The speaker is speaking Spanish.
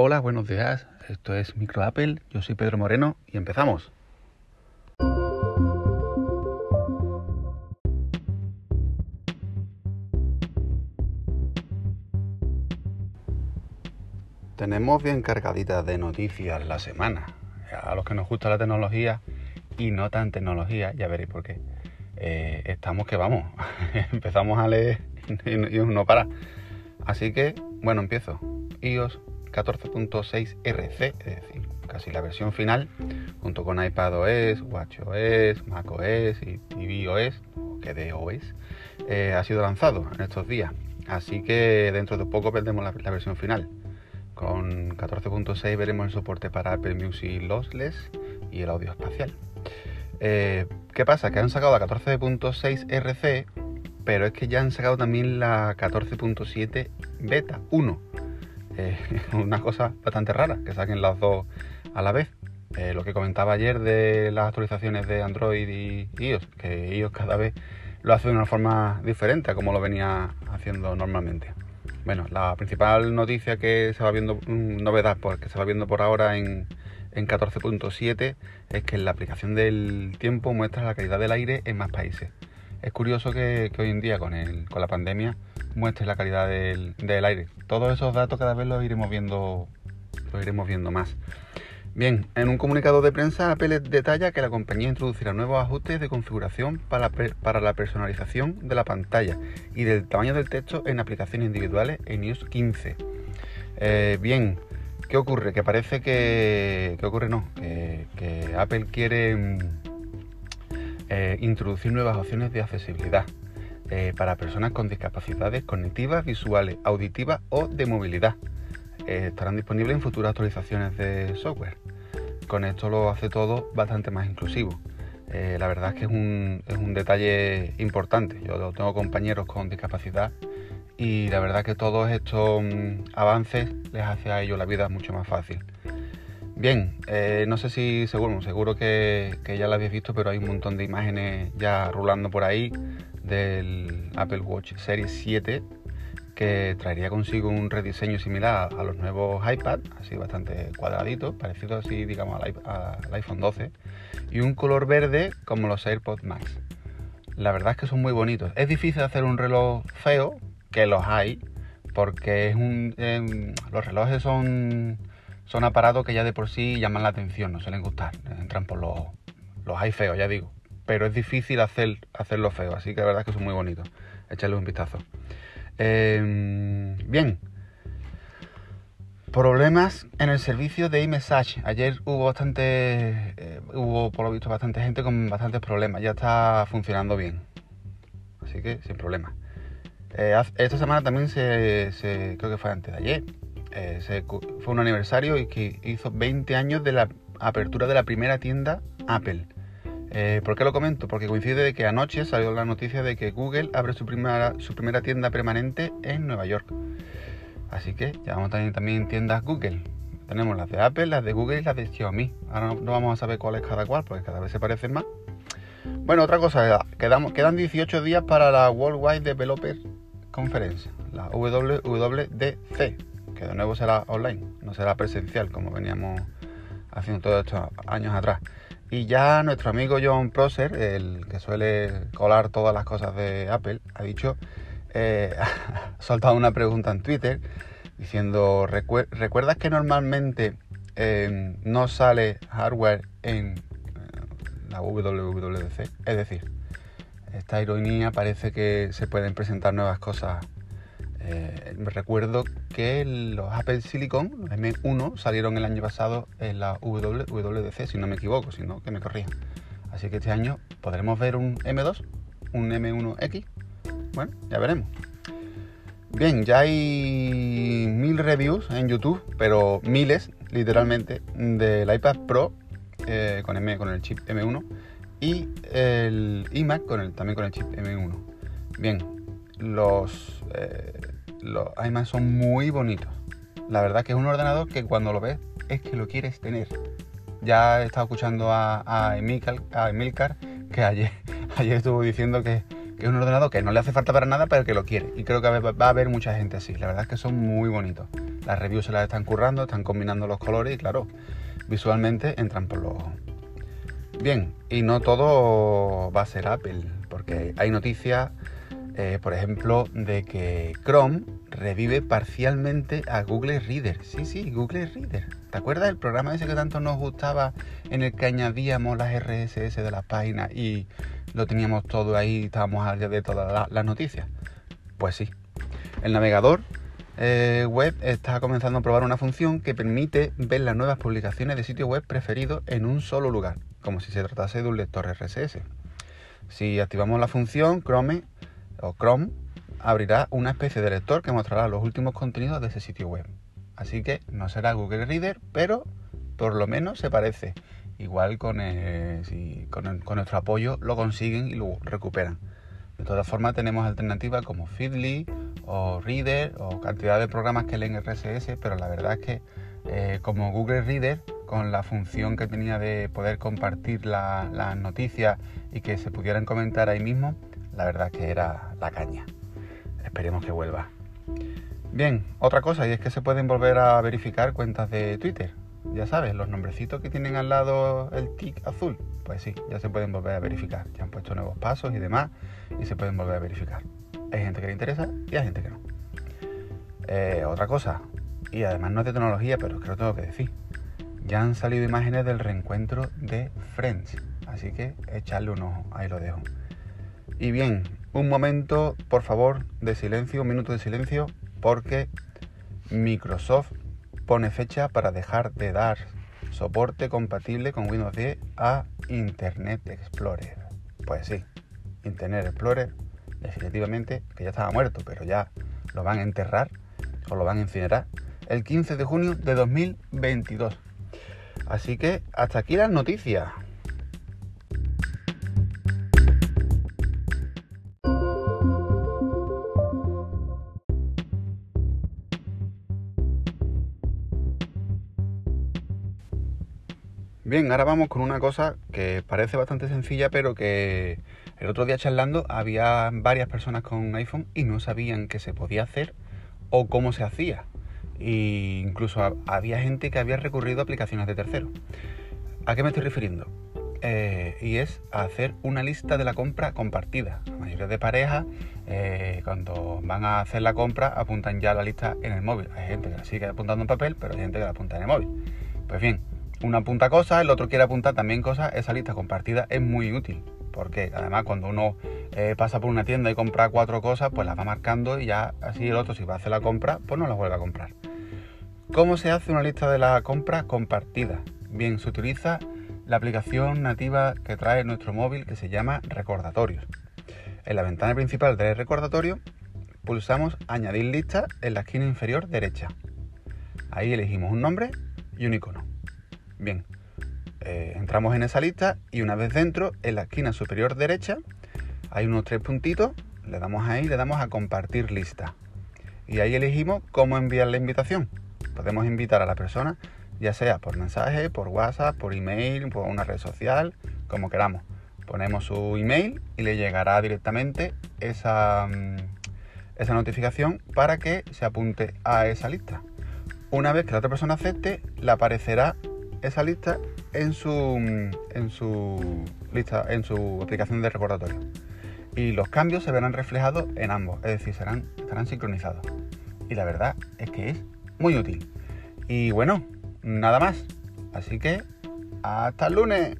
Hola, buenos días. Esto es Micro Apple. Yo soy Pedro Moreno y empezamos. Tenemos bien cargadita de noticias la semana. A los que nos gusta la tecnología y no tan tecnología, ya veréis por qué. Eh, estamos que vamos. Empezamos a leer y no para. Así que, bueno, empiezo. iOS 14.6 RC, es decir, casi la versión final, junto con iPadOS, WatchOS, macOS y, iOS, que de OS, eh, ha sido lanzado en estos días. Así que dentro de poco perdemos la, versión final. Con 14.6 veremos el soporte para Apple Music Lossless y el audio espacial. Eh, ¿Qué pasa? Que han sacado la 14.6 RC, pero es que ya han sacado también la 14.7 Beta 1 eh, una cosa bastante rara, que saquen las dos a la vez. Eh, lo que comentaba ayer de las actualizaciones de Android y iOS, que iOS cada vez lo hace de una forma diferente a como lo venía haciendo normalmente. Bueno, la principal noticia que se va viendo, mm, novedad porque se va viendo por ahora en, en 14.7 es que la aplicación del tiempo muestra la calidad del aire en más países. Es curioso que, hoy en día con, el, con la pandemia muestre la calidad del, aire. Todos esos datos cada vez los iremos viendo, los iremos viendo más. Bien, en un comunicado de prensa Apple detalla que la compañía introducirá nuevos ajustes de configuración para, para la personalización de la pantalla y del tamaño del texto en aplicaciones individuales en iOS 15. Eh, bien, ¿qué ocurre? Que parece que... ¿Qué ocurre? No, que, Apple quiere mm, eh, introducir nuevas opciones de accesibilidad. Eh, para personas con discapacidades cognitivas, visuales, auditivas o de movilidad. Eh, estarán disponibles en futuras actualizaciones de software. Con esto lo hace todo bastante más inclusivo. Eh, la verdad es que es un, es un, detalle importante. Yo tengo compañeros con discapacidad y la verdad que todos estos mm, avances les hace a ellos la vida mucho más fácil. Bien, no sé si seguro, seguro que, ya lo habéis visto, pero hay un montón de imágenes ya rulando por ahí del Apple Watch Series 7 que traería consigo un rediseño similar a los nuevos iPad, así bastante cuadradito, parecido así, digamos, al, iPhone 12, y un color verde como los AirPods Max. La verdad es que son muy bonitos. Es difícil hacer un reloj feo, que los hay, porque es un, em, los relojes son, son aparatos que ya de por sí llaman la atención, no suelen gustar, entran por los, los hay feos, ya digo pero es difícil hacer, hacerlo feo, así que la verdad es que son muy bonitos. Echarle un vistazo. Em, bien. Problemas en el servicio de iMessage. Ayer hubo bastante, eh, hubo por lo visto bastante gente con bastantes problemas. Ya está funcionando bien. Así que sin problema. Eh, esta semana también se, creo que fue antes de ayer, eh, fue un aniversario y que hizo 20 años de la apertura de la primera tienda Apple. Eh, ¿Por qué lo comento? Porque coincide de que anoche salió la noticia de que Google abre su primera, su primera tienda permanente en Nueva York. Así que ya vamos a tener también tiendas Google. Tenemos las de Apple, las de Google y las de Xiaomi. Ahora no, vamos a saber cuál es cada cual, porque cada vez se parecen más. Bueno, otra cosa, quedamos, quedan 18 días para la Worldwide Developer Conference, la WWDC, que de nuevo será online, no será presencial como veníamos haciendo todos estos años atrás. Y ya nuestro amigo John Prosser, el que suele colar todas las cosas de Apple, ha dicho, eh, ha soltado una pregunta en Twitter diciendo, ¿recuerdas que normalmente em, no sale hardware en eh, la WWDC? Es decir, esta ironía parece que se pueden presentar nuevas cosas eh, recuerdo que los Apple Silicon, los M1, salieron el año pasado en la WWDC, si no me equivoco, si no, que me corrijan. Así que este año podremos ver un M2, un M1X. Bueno, ya veremos. Bien, ya hay mil reviews en YouTube, pero miles, literalmente, del iPad Pro eh, con, M, con el chip M1 y el iMac con el, también con el chip M1. Bien, los eh, los iMac son muy bonitos. La verdad que es un ordenador que cuando lo ves es que lo quieres tener. Ya he estado escuchando a, Emilcar, que ayer, ayer estuvo diciendo que, es un ordenador que no le hace falta para nada, pero que lo quiere. Y creo que va a haber mucha gente así. La verdad es que son muy bonitos. Las reviews se las están currando, están combinando los colores y claro, visualmente entran por los ojos. Bien, y no todo va a ser Apple, porque hay noticias, eh, por ejemplo, de que Chrome revive parcialmente a Google Reader. Sí, sí, Google Reader. ¿Te acuerdas del programa ese que tanto nos gustaba en el que añadíamos las RSS de las páginas y lo teníamos todo ahí, estábamos al día de todas las noticias? Pues sí. El navegador eh, web está comenzando a probar una función que permite ver las nuevas publicaciones de sitios web preferidos en un solo lugar, como si se tratase de un lector RSS. Si activamos la función Chrome o Chrome, abrirá una especie de lector que mostrará los últimos contenidos de ese sitio web. Así que no será Google Reader, pero por lo menos se parece. Igual con, con nuestro apoyo lo consiguen y lo recuperan. De todas formas tenemos alternativas como Feedly o Reader o cantidad de programas que leen RSS, pero la verdad es que eh, como Google Reader, con la función que tenía de poder compartir las noticias y que se pudieran comentar ahí mismo, la verdad que era la caña. Esperemos que vuelva. Bien, otra cosa, y es que se pueden volver a verificar cuentas de Twitter. Ya sabes, los nombrecitos que tienen al lado el tic azul pues sí, ya se pueden volver a verificar. Ya han puesto nuevos pasos y demás y se pueden volver a verificar. Hay gente que le interesa y hay gente que no. Eh, otra cosa, y además no es de tecnología, pero es que lo tengo que decir. Ya han salido imágenes del reencuentro de Friends, así que echarle un ojo, ahí lo dejo. Y bien, un momento, por favor, de silencio, un minuto de silencio, porque Microsoft pone fecha para dejar de dar soporte compatible con Windows 10 a Internet Explorer. Pues sí, Internet Explorer definitivamente que ya estaba muerto, pero ya lo van a enterrar o lo van a incinerar el 15 de junio de 2022. Así que hasta aquí las noticias. Bien, ahora vamos con una cosa que parece bastante sencilla, pero que el otro día charlando había varias personas con iPhone y no sabían qué se podía hacer o cómo se hacía. E incluso había gente que había recurrido a aplicaciones de terceros. ¿A qué me estoy refiriendo? Eh, y es hacer una lista de la compra compartida. La mayoría de parejas, eh, cuando van a hacer la compra, apuntan ya la lista en el móvil. Hay gente que la sigue apuntando en papel, pero hay gente que la apunta en el móvil. Pues bien, uno apunta cosas, el otro quiere apuntar también cosas, esa lista compartida es muy útil. Porque además cuando uno eh, pasa por una tienda y compra cuatro cosas, pues las va marcando y ya así el otro si va a hacer la compra, pues no las vuelve a comprar. ¿Cómo se hace una lista de la compra compartida? Bien, se utiliza la aplicación nativa que trae nuestro móvil que se llama Recordatorios. En la ventana principal del recordatorio pulsamos Añadir lista en la esquina inferior derecha. Ahí elegimos un nombre y un icono. Bien, eh, entramos en esa lista y una vez dentro, en la esquina superior derecha, hay unos tres puntitos, le damos ahí, le damos a compartir lista. Y ahí elegimos cómo enviar la invitación. Podemos invitar a la persona, ya sea por mensaje, por WhatsApp, por email, por una red social, como queramos. Ponemos su email y le llegará directamente esa, mm, esa notificación para que se apunte a esa lista. Una vez que la otra persona acepte, le aparecerá esa lista en su, en su lista, en su aplicación de recordatorio. Y los cambios se verán reflejados en ambos, es decir, serán, estarán sincronizados. Y la verdad es que es muy útil. Y bueno, nada más. Así que hasta el lunes.